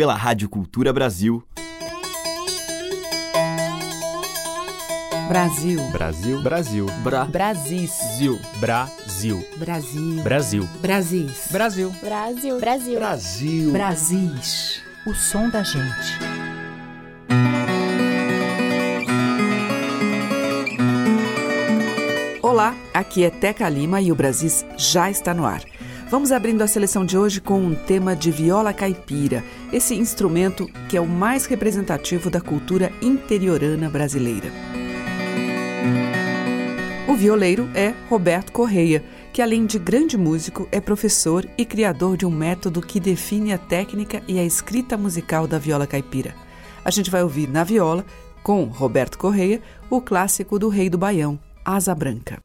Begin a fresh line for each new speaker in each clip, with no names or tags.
pela Rádio Cultura Brasil.
Brasil.
Brasil. Brasil.
Bra. Brasis.
Zil. Brasil.
Brasil.
Brasil.
Brasis.
Brasil.
Brasil. Brasil.
Brasil.
Brasis. O som da gente. Olá, aqui é Teca Lima e o Brasis já está no ar. Vamos abrindo a seleção de hoje com um tema de viola caipira, esse instrumento que é o mais representativo da cultura interiorana brasileira. O violeiro é Roberto Correia, que além de grande músico, é professor e criador de um método que define a técnica e a escrita musical da viola caipira. A gente vai ouvir na viola, com Roberto Correia, o clássico do Rei do Baião, Asa Branca.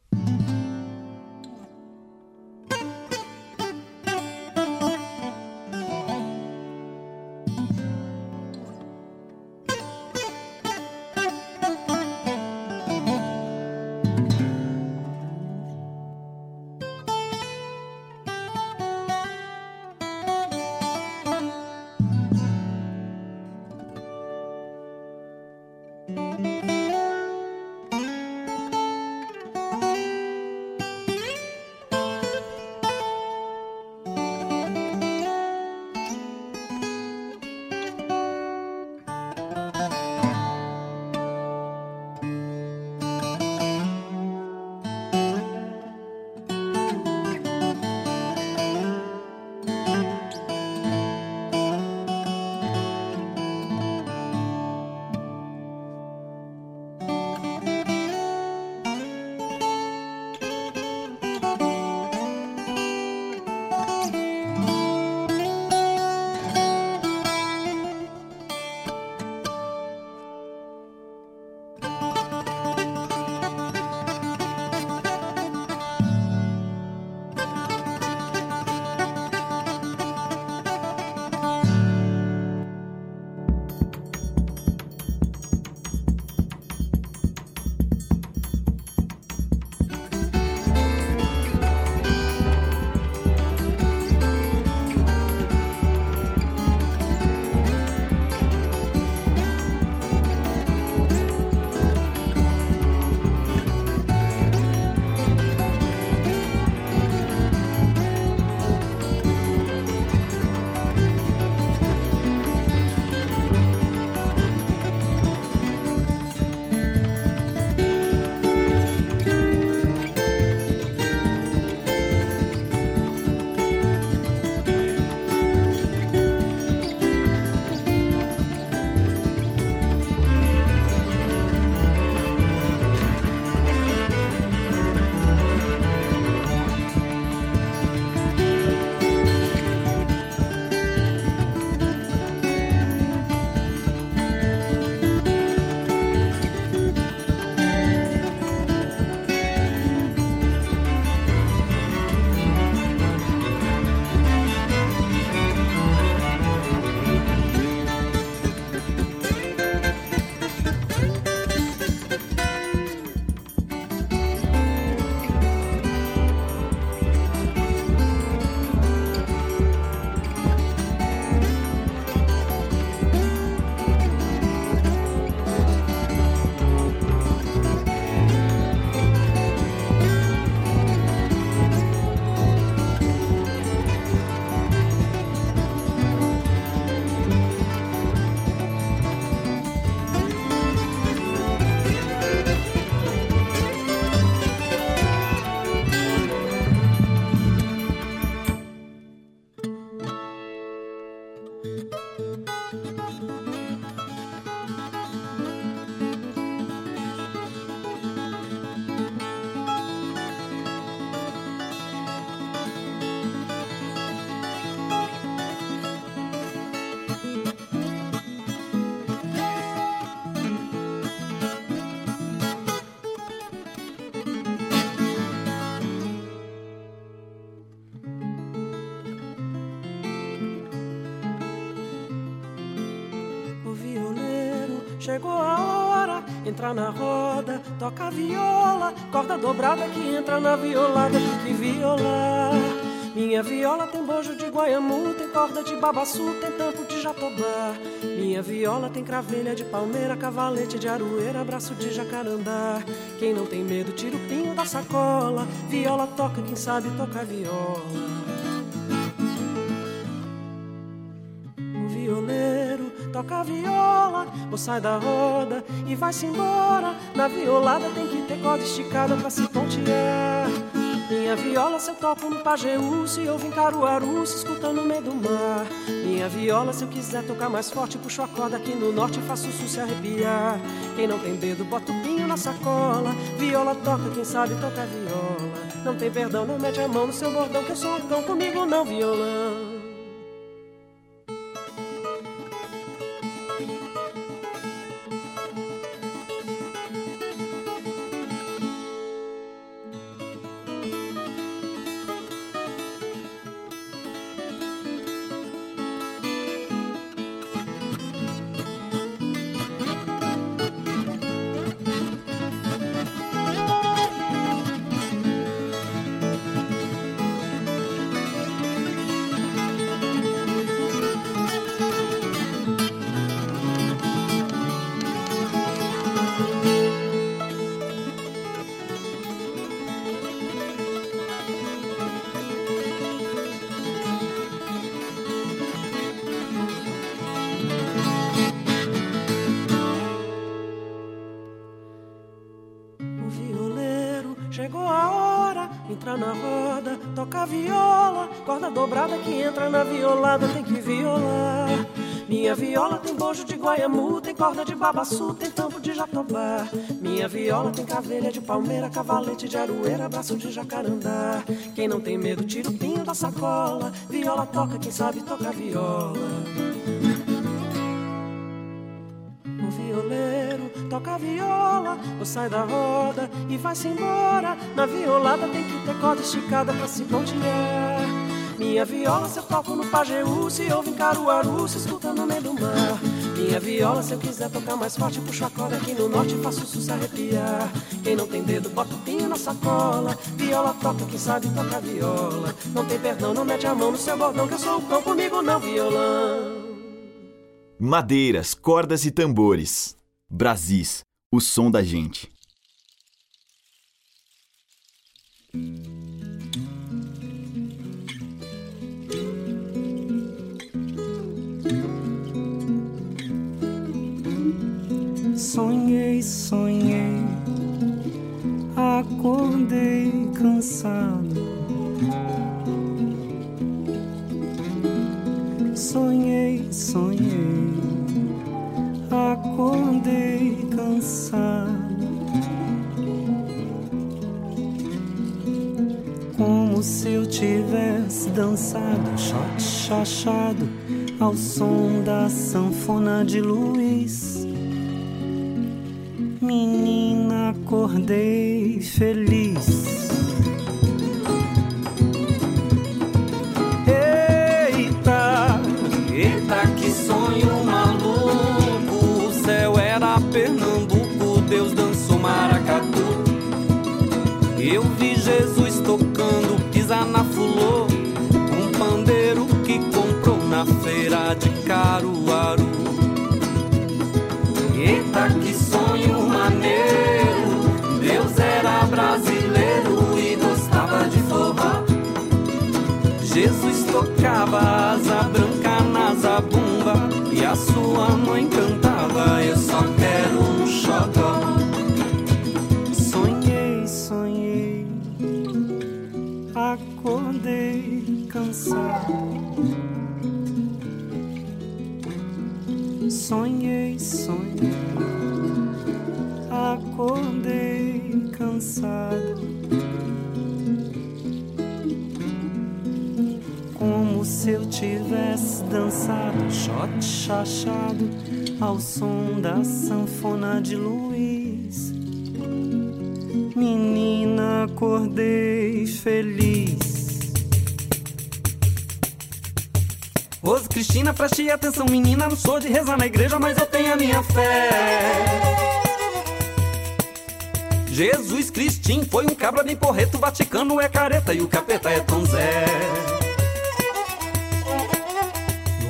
Chegou a hora, entrar na roda, toca a viola, corda dobrada que entra na violada, que violar Minha viola tem bojo de guaiamu, tem corda de babaçu, tem tampo de jatobá. Minha viola tem cravelha de palmeira, cavalete de aroeira, braço de jacarandá. Quem não tem medo, tira o pinho da sacola. Viola toca, quem sabe toca viola. Sai da roda e vai-se embora. Na violada tem que ter corda esticada pra se pontear. Minha viola se eu toco no Pajeú, se eu vim Caruaru, se escuta no meio do mar. Minha viola se eu quiser tocar mais forte, puxo a corda aqui no norte e faço o sul se arrepiar. Quem não tem dedo, bota o pinho na sacola. Viola toca, quem sabe toca viola. Não tem perdão, não mete a mão no seu bordão, que eu sou um cão comigo, não violão. Dobrada que entra na violada tem que violar. Minha viola tem bojo de guaiamu, tem corda de babaçu, tem tampo de jatobá. Minha viola tem cavelha de palmeira, cavalete de aroeira, braço de jacarandá. Quem não tem medo, tira o pinho da sacola. Viola toca, quem sabe toca viola. O violeiro toca viola, ou sai da roda e vai-se embora. Na violada tem que ter corda esticada pra se pontear. Minha viola se eu toco no Pajeú, se ouve em Caruaru, se escuta no meio do mar. Minha viola se eu quiser tocar mais forte, puxo a corda aqui no norte, faço o se arrepiar. Quem não tem dedo, bota o pinho na sacola. Viola toca, quem sabe toca viola. Não tem perdão, não mete a mão no seu bordão, que eu sou o cão comigo, não violão.
Madeiras, cordas e tambores. Brasis, o som da gente.
Sonhei, sonhei, acordei cansado. Sonhei, sonhei, acordei cansado. Como se eu tivesse dançado, chachado, ao som da sanfona de Luiz menina, acordei feliz. Eita, eita, que sonho maluco. O céu era Pernambuco, Deus dançou maracatu. Eu vi Jesus tocando, pisar na fulô. Um pandeiro que comprou na feira de Caruaru. Eita, que sonho Jesus tocava asa branca na zabumba e a sua mãe cantava: Eu só quero dançado, shot chachado, ao som da sanfona de Luiz. Menina, acordei feliz. Rose Cristina, preste atenção, menina. Não sou de rezar na igreja, mas eu tenho a minha fé.
Jesus Cristim foi um cabra bem porreto, Vaticano é careta e o capeta é Tom Zé.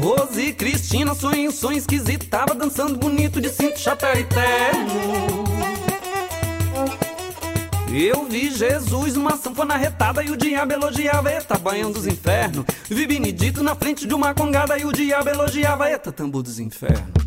Rose Cristina, sonho, sonho esquisito, tava dançando bonito de cinto, chapéu e terno. Eu vi Jesus uma sanfona retada e o diabo elogiava, eita, banhão dos infernos. Vi Benedito na frente de uma congada e o diabo elogiava, eita, tambor dos infernos.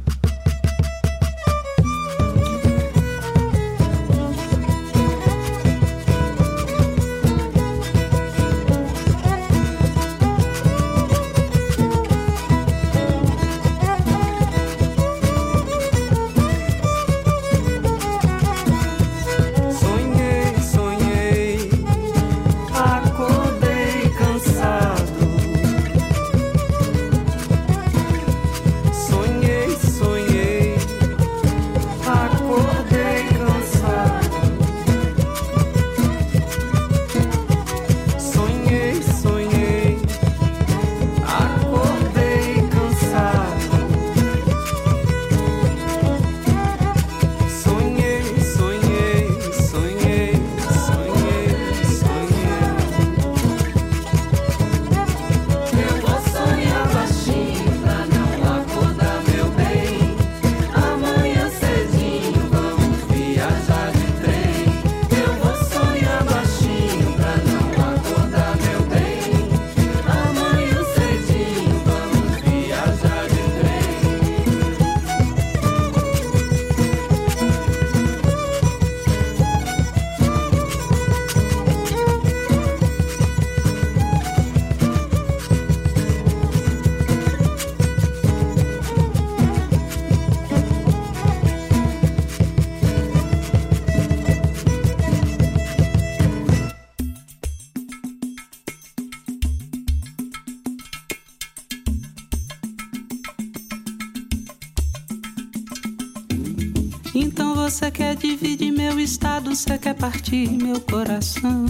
Quer dividir meu estado, você quer partir meu coração.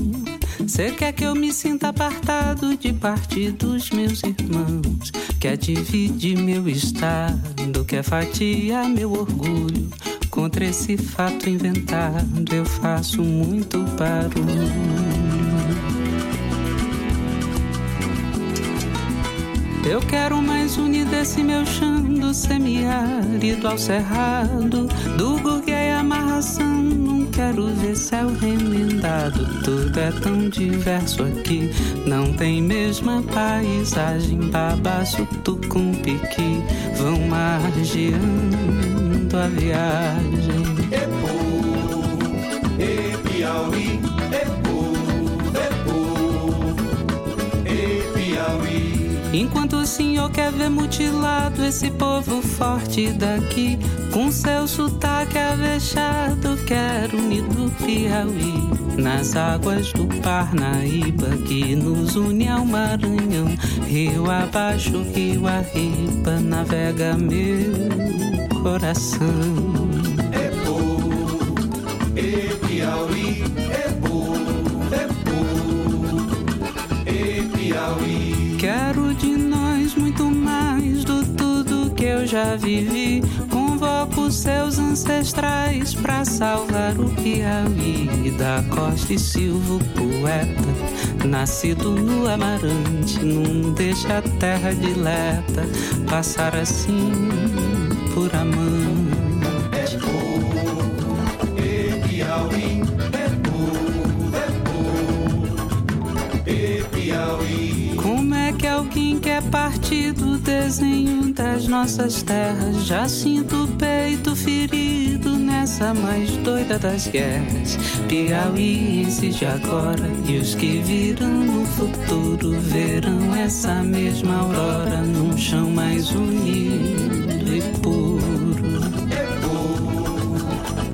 Você quer que eu me sinta apartado de parte dos meus irmãos. Quer dividir meu estado, quer fatiar meu orgulho. Contra esse fato inventado, eu faço muito barulho. Eu quero mais unir desse meu chão do semiárido ao cerrado, do amarração. Não quero ver céu remendado, tudo é tão diverso aqui. Não tem mesma paisagem, babaço, tucum, piqui, vão margeando a viagem.
Epo, e Piauí, Epo, Epo, e Piauí.
Enquanto o senhor quer ver mutilado esse povo forte daqui, com seu sotaque avexado, quero unir do Piauí. Nas águas do Parnaíba que nos une ao Maranhão, rio abaixo, rio arriba, navega meu coração.
É bom, é Piauí, é bom, é bom, é Piauí.
Quero de nós muito mais do tudo que eu já vivi. Convoco seus ancestrais para salvar o Piauí. Da Costa e Silva, poeta, nascido no Amarante, não deixa a terra dileta passar assim por amante.
É bom, é Piauí, é é é Piauí.
Como é que alguém quer partir do desenho das nossas terras? Já sinto o peito ferido nessa mais doida das guerras. Piauienses de agora e os que virão no futuro verão essa mesma aurora num chão mais unido e puro.
É bom,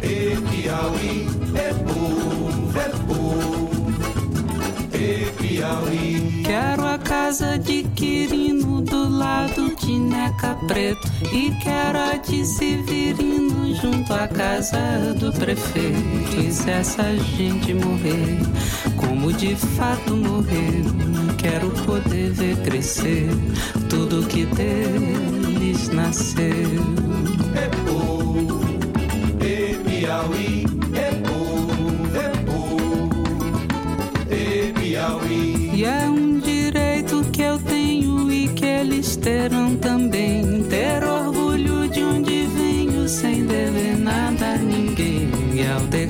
é Piauí, é bom, é bom, é Piauí.
Quero a casa de Quirino do lado de Neca Preto e quero a de Severino junto à casa do prefeito. E se essa gente morrer, como de fato morrer, quero poder ver crescer tudo que deles nasceu.
É é Piauí,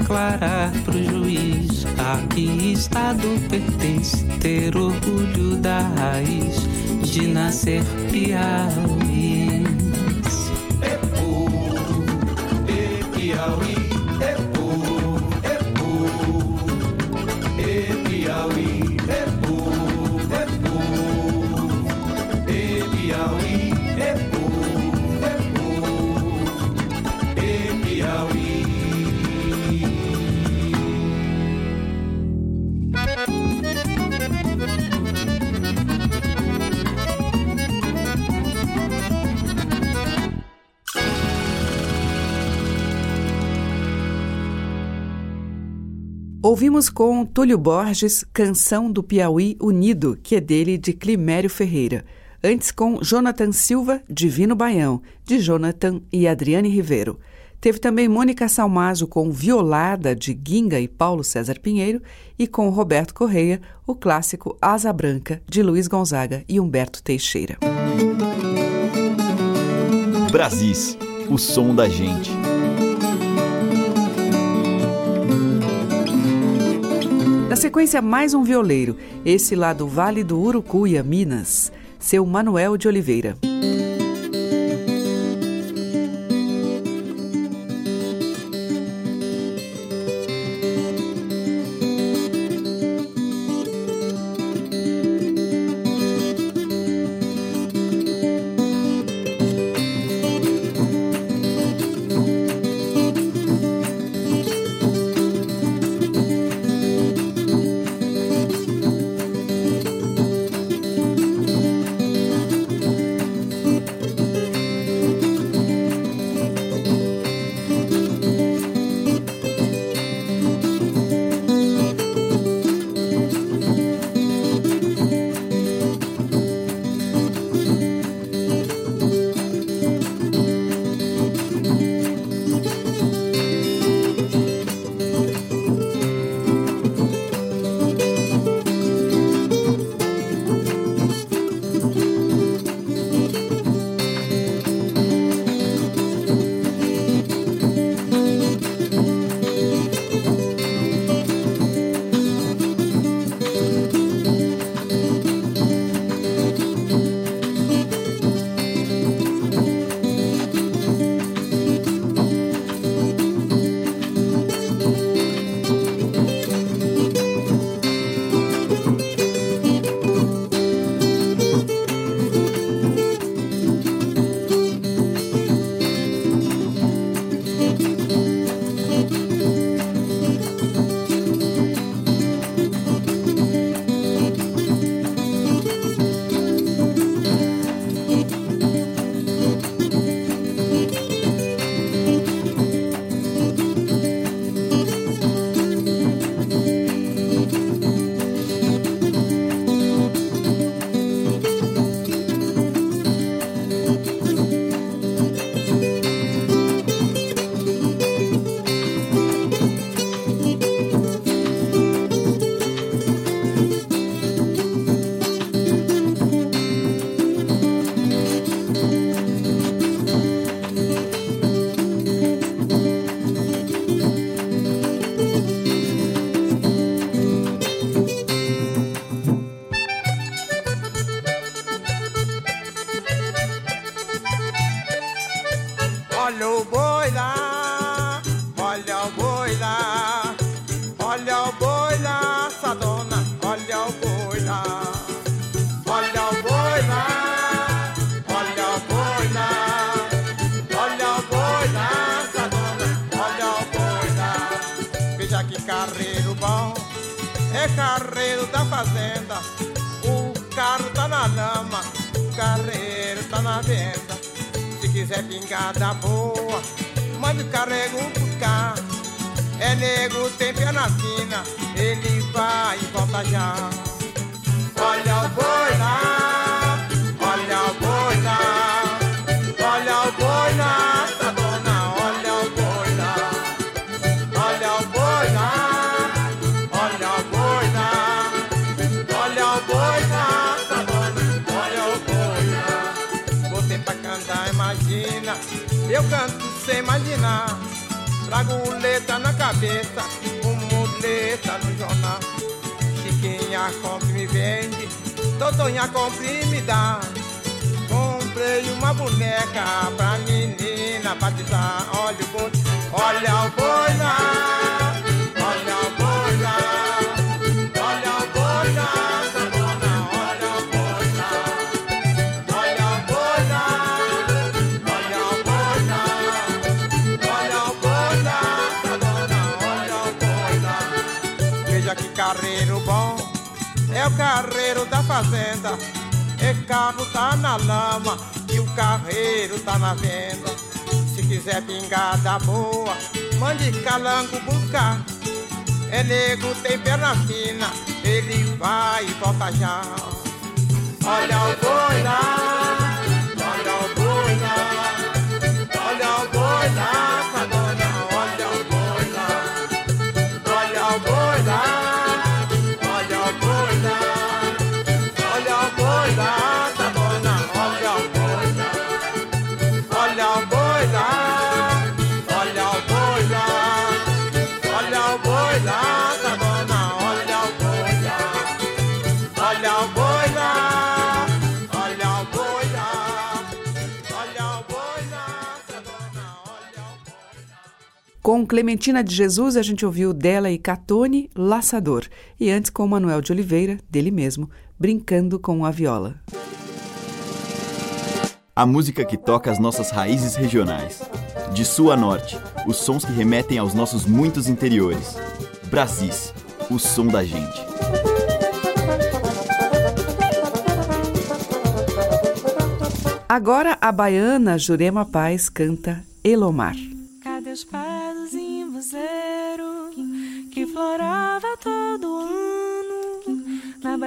declarar pro juiz a que estado pertence ter orgulho da raiz de nascer piauiense.
Ouvimos com Túlio Borges Canção do Piauí Unido, que é dele de Climério Ferreira. Antes com Jonathan Silva, Divino Baião, de Jonathan e Adriane Ribeiro. Teve também Mônica Salmazo com Violada, de Guinga e Paulo César Pinheiro, e com Roberto Correia, o clássico Asa Branca, de Luiz Gonzaga e Humberto Teixeira.
Brasis, o som da gente.
Na sequência, mais um violeiro, esse lá do Vale do Urucuia, Minas, seu Manuel de Oliveira.
Imagina. Eu canto sem imaginar.
Laguleta na cabeça, com muleta no jornal. Chiquinha compra e me vende, Totonha compra e me dá. Comprei uma boneca pra menina batizar. Olha o boi, olha o boi lá, fazenda. E carro tá na lama e o carreiro tá na venda. Se quiser pingada boa, mande calango buscar. É nego, tem perna fina, ele vai e volta já. Olha o boi lá, olha o boi lá, olha o boi lá,
Com Clementina de Jesus, a gente ouviu dela e Catone, Laçador. E antes com Manuel de Oliveira, dele mesmo, Brincando com a Viola.
A música que toca as nossas raízes regionais. De sul a norte, os sons que remetem aos nossos muitos interiores. Brasis, o som da gente.
Agora a baiana Jurema Paz canta Elomar.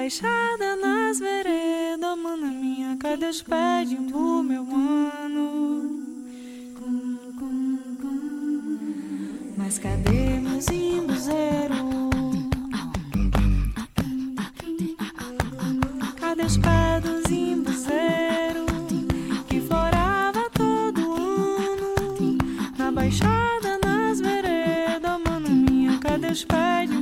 Baixada, nas veredas, mana minha, cadê os pés umbu, meu mano? Mas cadê meus imbuzeiros? Cadê os pés dos imbuzeiros que florava todo ano? Na baixada, nas veredas, mano minha, cadê os pés de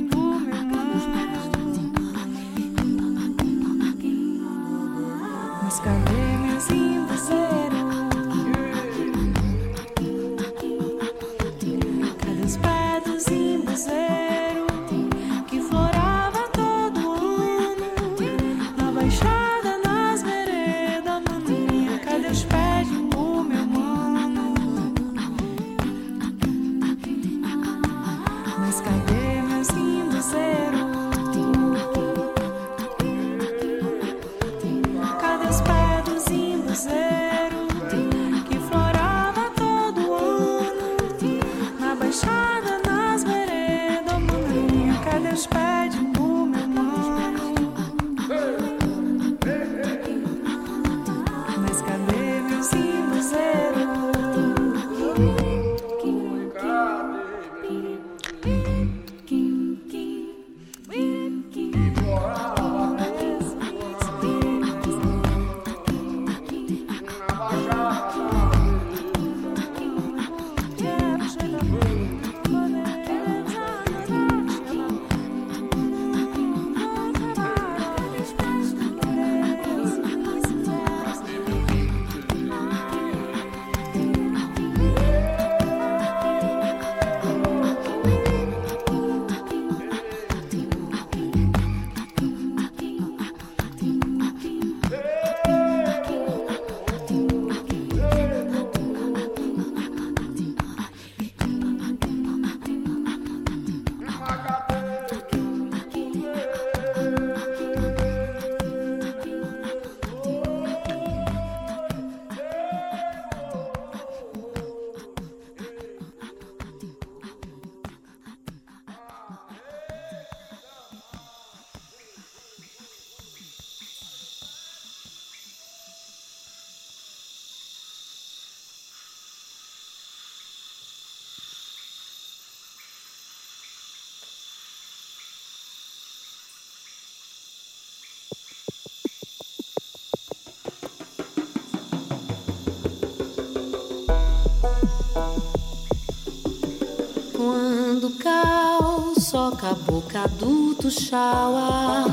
Quando cal soca boca do tuxaua.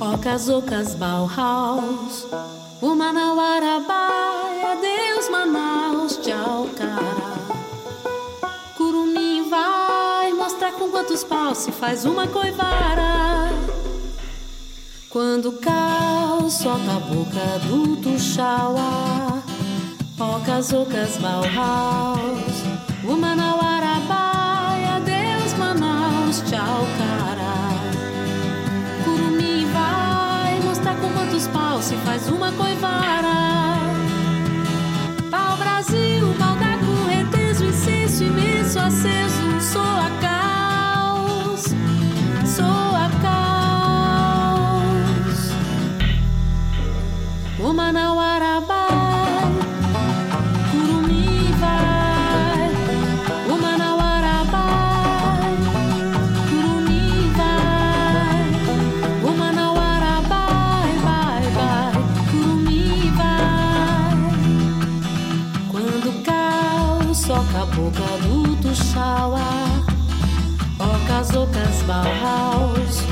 Ocas, ocas, Bauhaus. O Manauarabaia, Deus Manaus, tchau, cara. Curumim vai mostrar com quantos paus se faz uma coivara. Quando cal soca a boca do tuxaua. Ocas, ocas, Bauhaus. O Manauarabaia, se faz uma coivara. Pau Brasil, pau da correnteza, incenso imenso aceso, soa caos, soa caos. O Manauarabai Bauhaus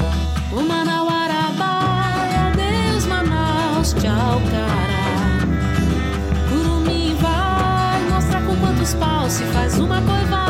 O Manauarabai, adeus Manaus, tchau cara Curumim vai mostrar com quantos paus se faz uma coivara.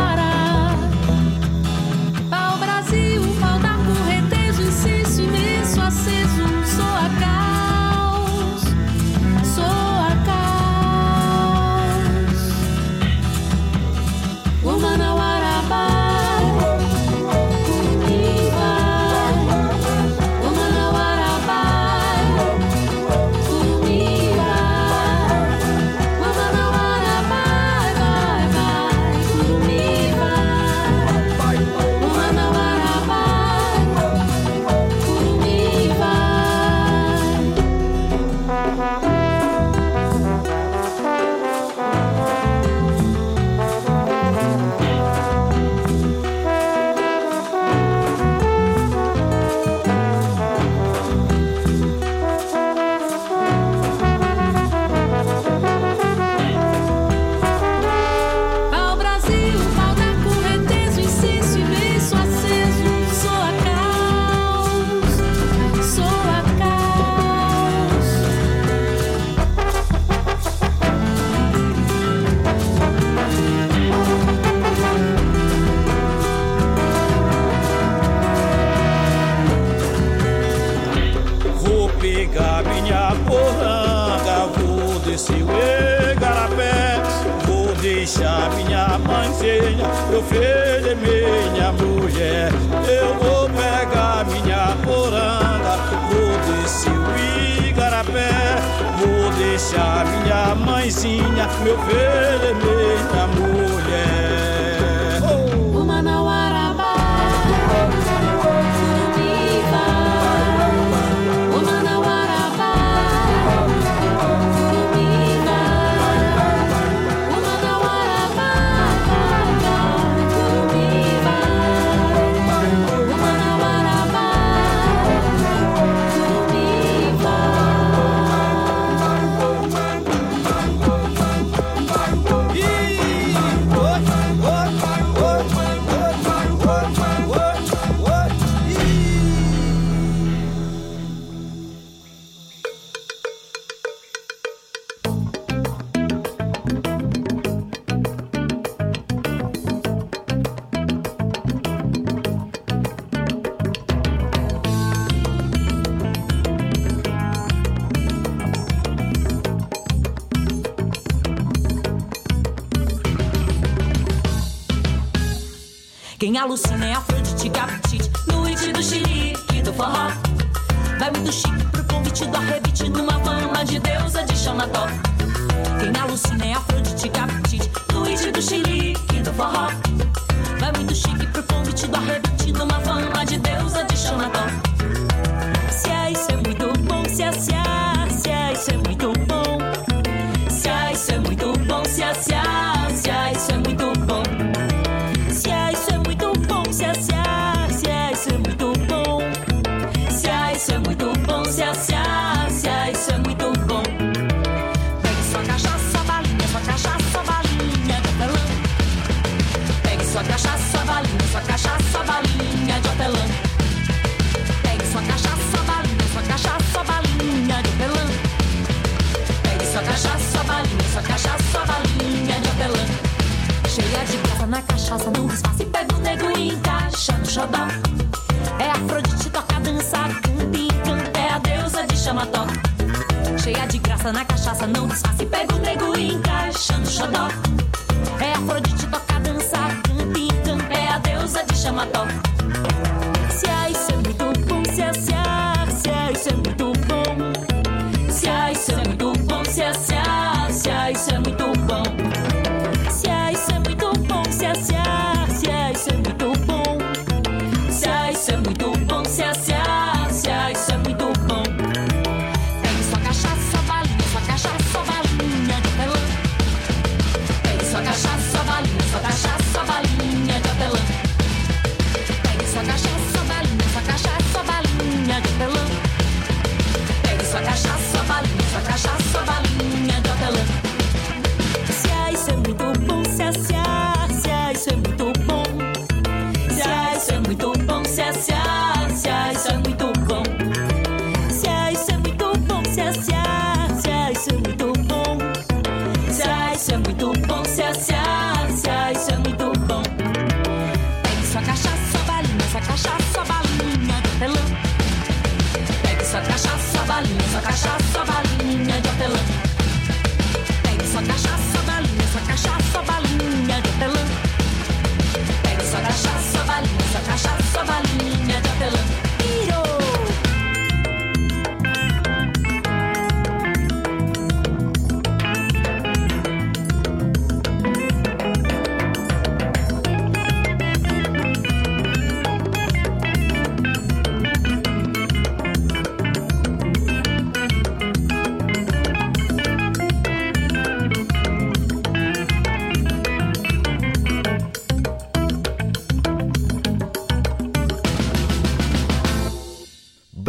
Quem alucina é Afrodite, Capitite, no it do xerique do forró. Vai muito chique pro convite do arrebite, numa fama de deusa de Xanató. Quem alucina é Afrodite, Capitite, no it do xerique do forró. Vai muito chique pro convite do arrebite, numa fama de deusa de Xanató. Se é isso é muito rosa num disfarce e pega o negro e encaixa no xodó. É Afrodite, toca, dança, canta e encanta, é a deusa de chamató. Cheia de graça na cachaça, não disfarce, pega o negro e encaixa no xodó. É Afrodite, toca, dança, canta e encanta, é a deusa de chamató.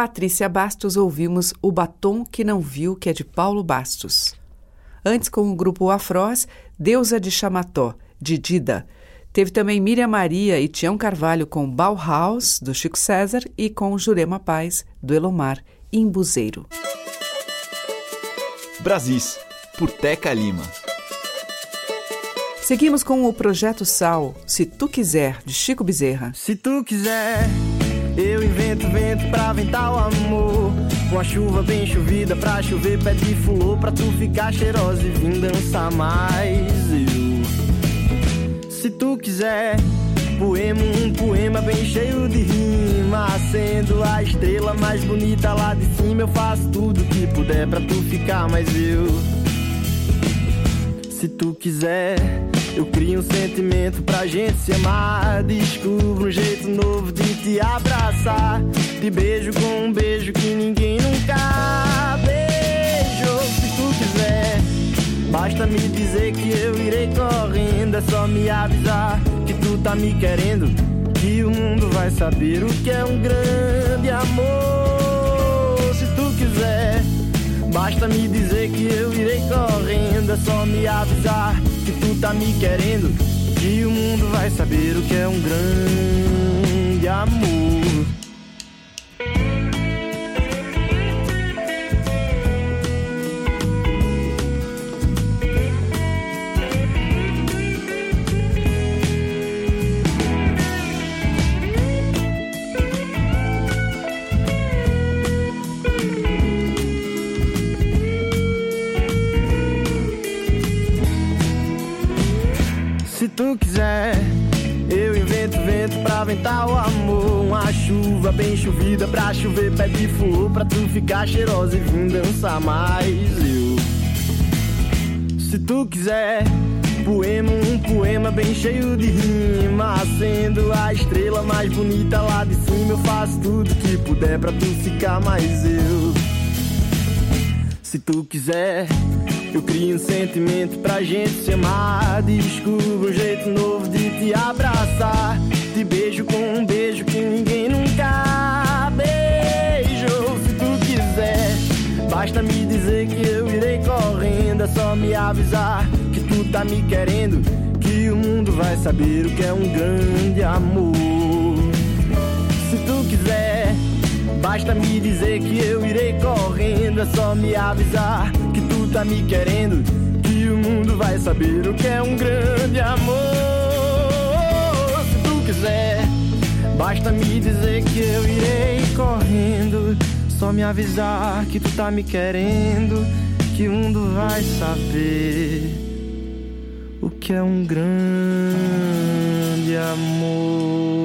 Patrícia Bastos ouvimos O Batom que Não Viu, que é de Paulo Bastos. Antes, com o grupo Afrós, Deusa de Chamató, de Dida. Teve também Miriam Maria e Tião Carvalho com Bauhaus, do Chico César, e com Jurema Paz, do Elomar, Imbuzeiro.
Brasis, por Teca Lima.
Seguimos com o Projeto Sal, Se Tu Quiser, de Chico Bezerra.
Se tu quiser, eu invento vento pra ventar o amor. Uma chuva bem chovida pra chover pé de fulô pra tu ficar cheirosa e vir dançar mais. Eu. Se tu quiser, poema um poema bem cheio de rima, sendo a estrela mais bonita lá de cima, eu faço tudo que puder pra tu ficar mais eu. Se tu quiser, eu crio um sentimento pra gente se amar. Descubro um jeito novo de te abraçar. Te beijo com um beijo que ninguém nunca beijou. Se tu quiser, basta me dizer que eu irei correndo. É só me avisar que tu tá me querendo. Que o mundo vai saber o que é um grande amor. Se tu quiser. Basta me dizer que eu irei correndo, é só me avisar que tu tá me querendo, que o mundo vai saber o que é um grande amor. Tu quiser, eu invento vento pra ventar o amor. Uma chuva bem chovida pra chover pé de flor. Pra tu ficar cheirosa e vir dançar mais. Eu. Se tu quiser, poema um poema bem cheio de rima. Sendo a estrela mais bonita lá de cima. Eu faço tudo que puder pra tu ficar mais eu. Se tu quiser. Eu crio um sentimento pra gente se amar. Descubro um jeito novo de te abraçar. Te beijo com um beijo que ninguém nunca beijou. Se tu quiser, basta me dizer que eu irei correndo. É só me avisar que tu tá me querendo. Que o mundo vai saber o que é um grande amor. Se tu quiser. Basta me dizer que eu irei correndo, é só me avisar tá me querendo, que o mundo vai saber o que é um grande amor. Se tu quiser, basta me dizer que eu irei correndo, só me avisar que tu tá me querendo, que o mundo vai saber o que é um grande amor.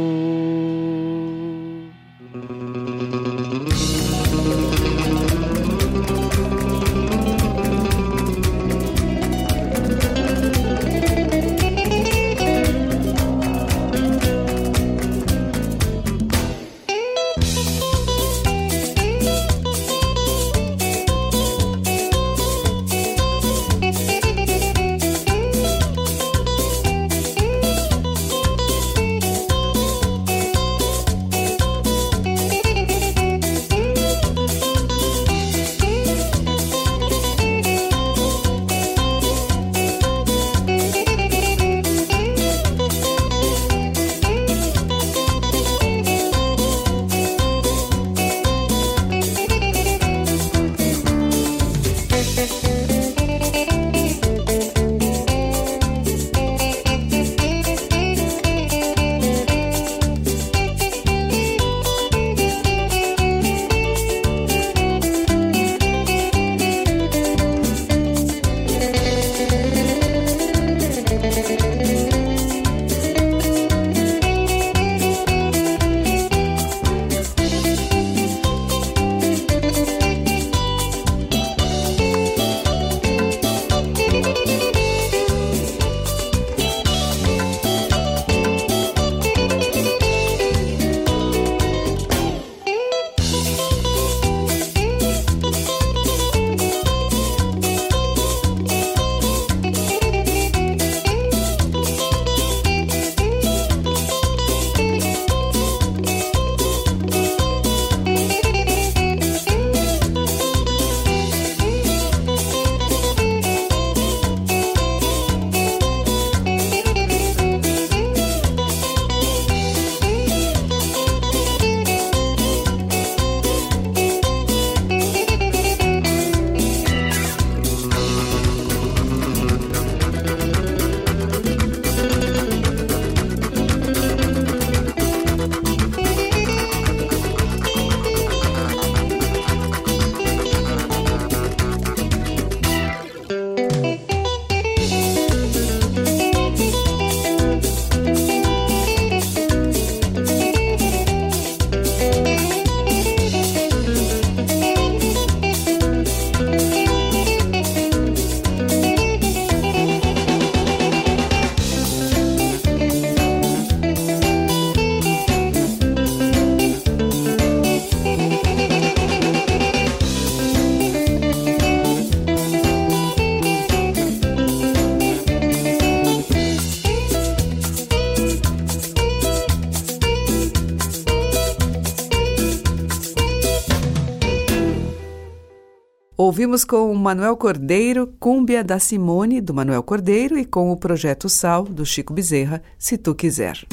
Ouvimos com o Manuel Cordeiro, Cúmbia da Simone, do Manuel Cordeiro, e com o Projeto Sal, do Chico Bezerra, Se Tu Quiser.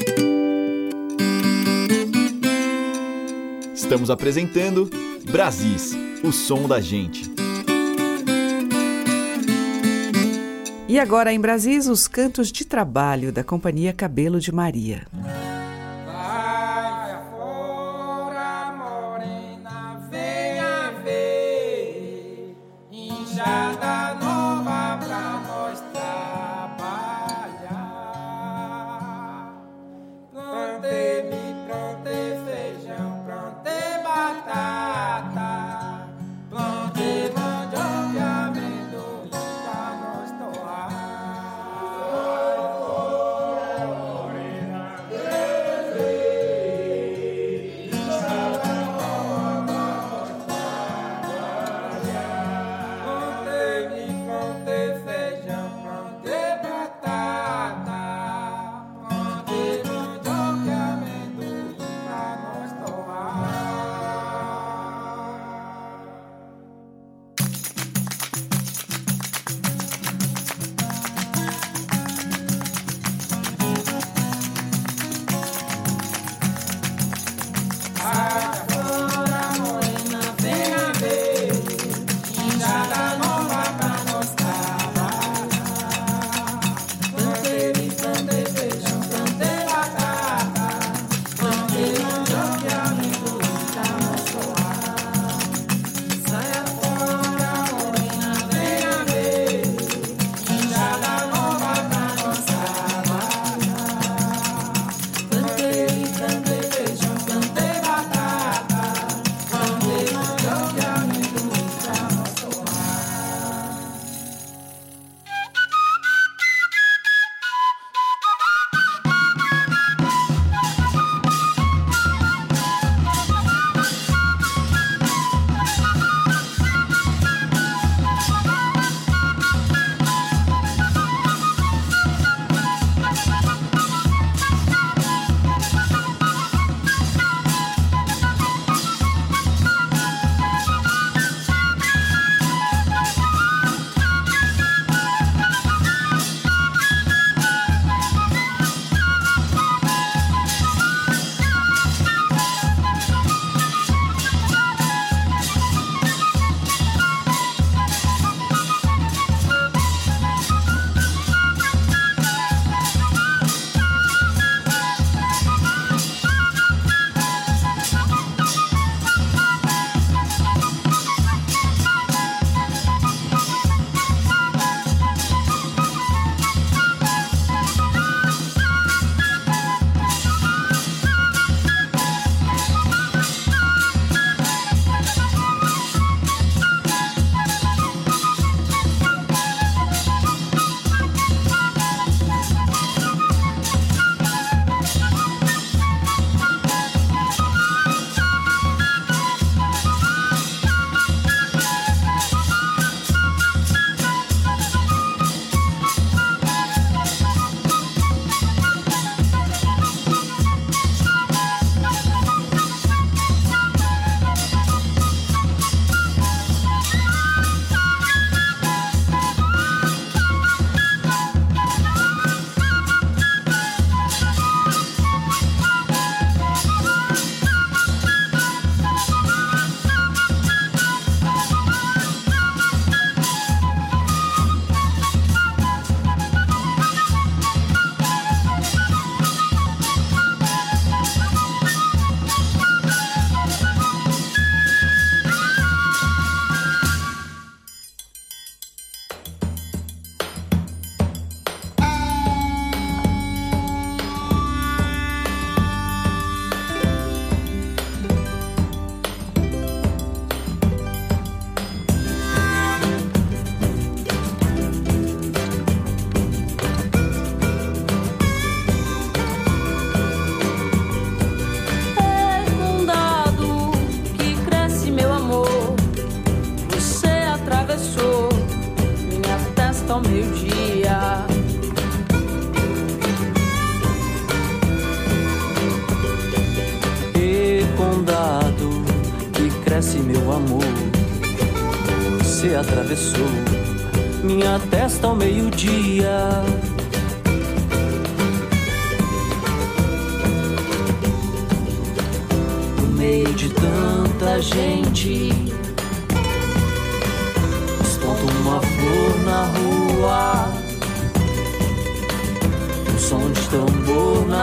Estamos apresentando Brasis, o som da gente.
E agora em Brasis, os cantos de trabalho da Companhia Cabelo de Maria.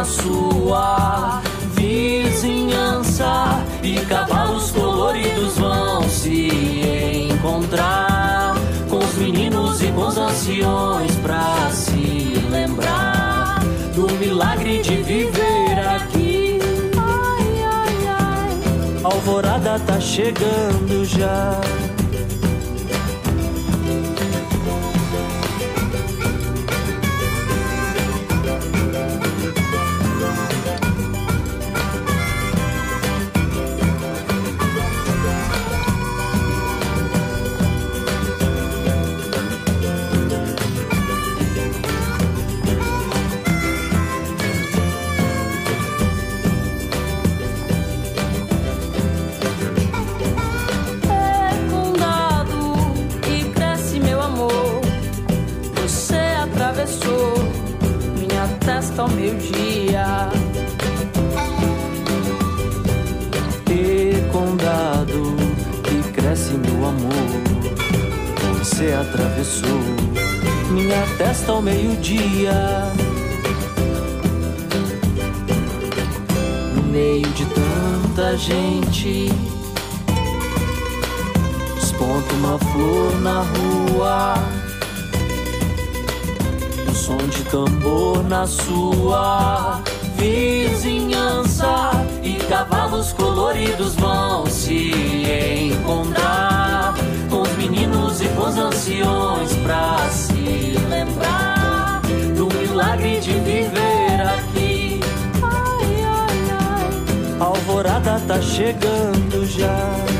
Sua vizinhança e cavalos coloridos vão se encontrar com os meninos e com os anciões pra se lembrar do milagre de viver aqui. Ai, ai, ai. Alvorada tá chegando já.
Ao meio-dia.
Fecundado que cresce meu amor. Você atravessou minha testa ao meio-dia. No meio de tanta gente, desponta uma flor na rua. Som de tambor na sua vizinhança e cavalos coloridos vão se encontrar com os meninos e com os anciões pra se lembrar do milagre de viver aqui. Ai, ai, ai. A alvorada tá chegando já.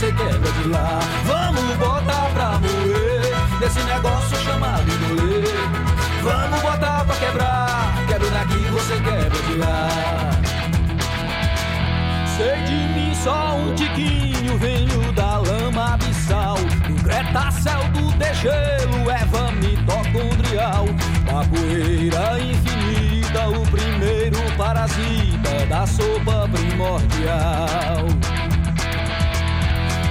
Você quebra de lá. Vamos botar pra moer nesse negócio chamado rolê. Vamos botar pra quebrar, quebra daqui, você quebra de lá. Sei de mim só um tiquinho, venho da lama abissal, do Cretacel do degelo, Eva mitocondrial, da poeira infinita, o primeiro parasita da sopa primordial.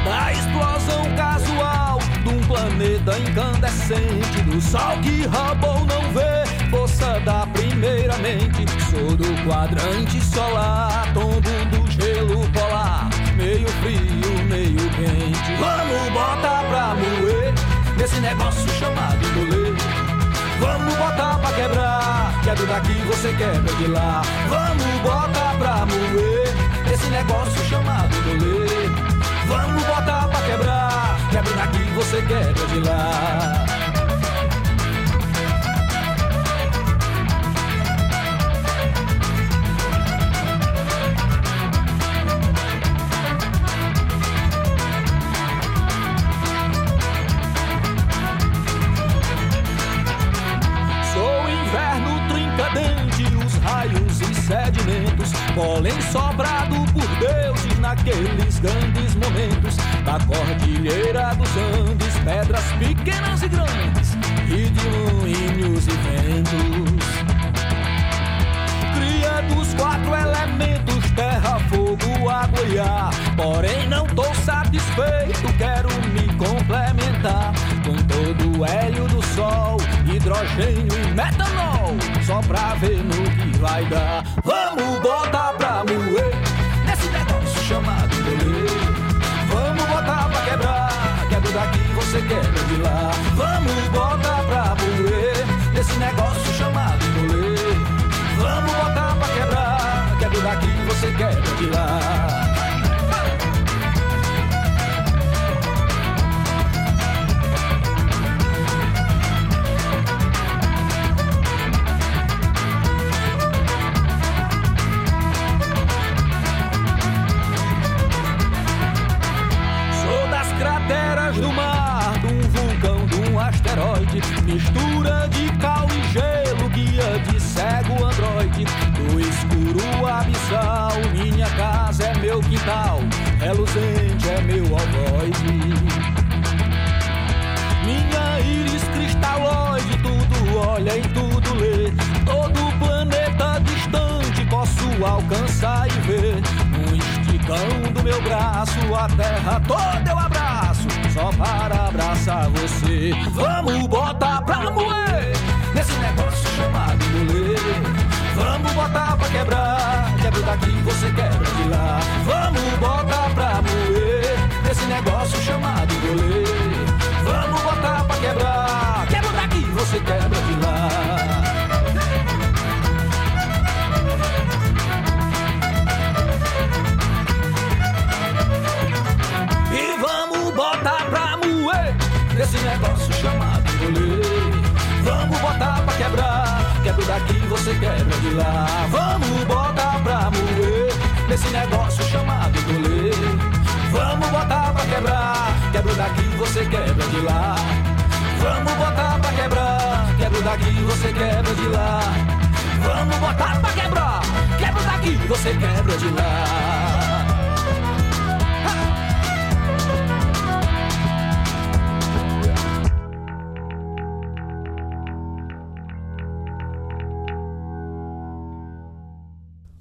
Da explosão casual de um planeta incandescente, do sol que Hubble não vê, força da primeiramente. Sou do quadrante solar, tombo do gelo polar, meio frio, meio quente. Vamos botar pra moer nesse negócio chamado rolê. Vamos botar pra quebrar, quebra daqui, você quebra de lá. Vamos botar pra moer esse negócio chamado rolê. Vamos botar pra quebrar, quebra daqui, você quebra de lá. Pólen sobrado por Deus e naqueles grandes momentos da cordilheira dos Andes, pedras pequenas e grandes e de moinhos e ventos. Cria dos quatro elementos, terra, fogo, água e ar. Porém não tô satisfeito, quero me complementar com todo o hélio do sol, hidrogênio e metanol, só pra ver no que vai dar. Vamos botar pra moer nesse negócio chamado rolê. Vamos botar pra quebrar, quebra daqui, você quebra de lá. Vamos botar pra moer nesse negócio chamado daqui, você quebra de lá.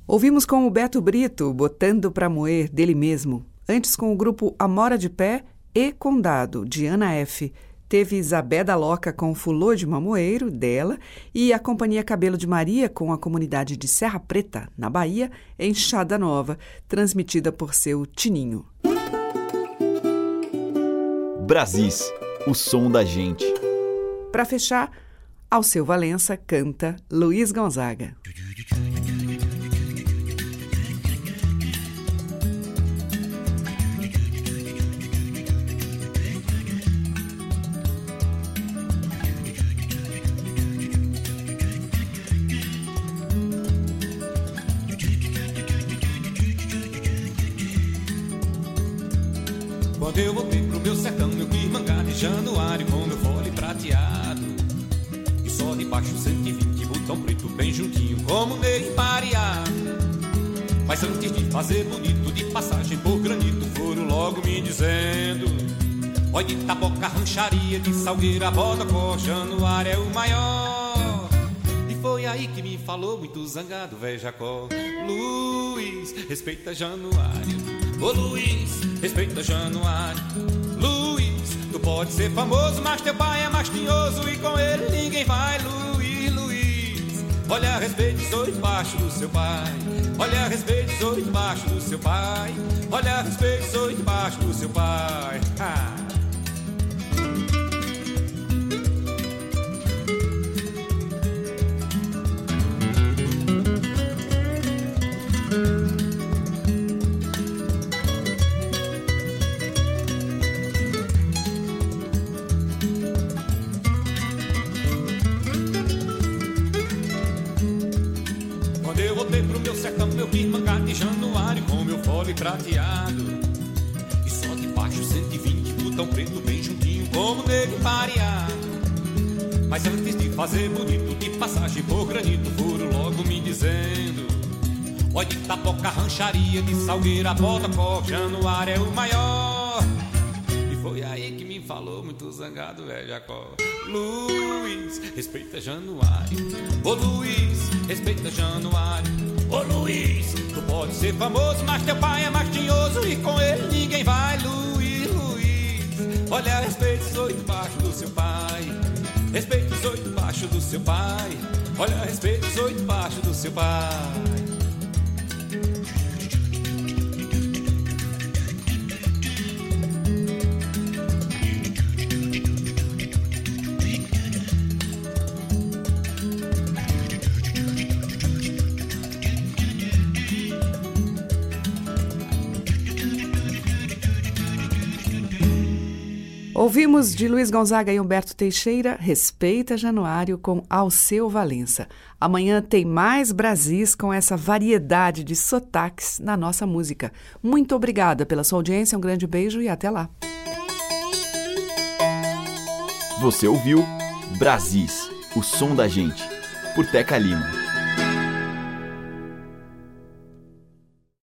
Ouvimos com o Beto Brito, Botando pra Moer, dele mesmo. Antes com o grupo Amora de Pé e Condado, de Ana F. Teve Isabé da Loca com Fulô de Mamoeiro, dela, e a Companhia Cabelo de Maria com a comunidade de Serra Preta, na Bahia, Enxada Nova, transmitida por seu Tininho.
Brasis, o som da gente.
Para fechar, Alceu Valença canta Luiz Gonzaga.
Como meio pareado. Mas antes de fazer bonito, de passagem por granito, foram logo me dizendo: Olha, de taboca, rancharia, de salgueira, bodocó, januário é o maior. E foi aí que me falou, muito zangado, velho Jacó: Luiz, respeita Januário. Ô Luiz, respeita Januário. Luiz, tu pode ser famoso, mas teu pai é mais tinhoso e com ele ninguém vai. Luiz, olha a respeito, sou debaixo do seu pai. Olha a respeito, sou debaixo do seu pai. Olha a respeito, sou debaixo do seu pai. Ah. Rancharia, de salgueira, bodocó, Januário é o maior. E foi aí que me falou, muito zangado, velho Jacó. Luiz, respeita Januário. Ô Luiz, respeita Januário. Ô Luiz, tu pode ser famoso, mas teu pai é mais tinhoso e com ele ninguém vai. Luiz, Luiz, olha, respeita os oito baixo do seu pai. Respeita os oito baixo do seu pai. Olha, respeita os oito baixo do seu pai.
Ouvimos de Luiz Gonzaga e Humberto Teixeira, Respeita Januário com Alceu Valença. Amanhã tem mais Brasis com essa variedade de sotaques na nossa música. Muito obrigada pela sua audiência, um grande beijo e até lá.
Você ouviu Brasis, o som da gente, por Teca Lima.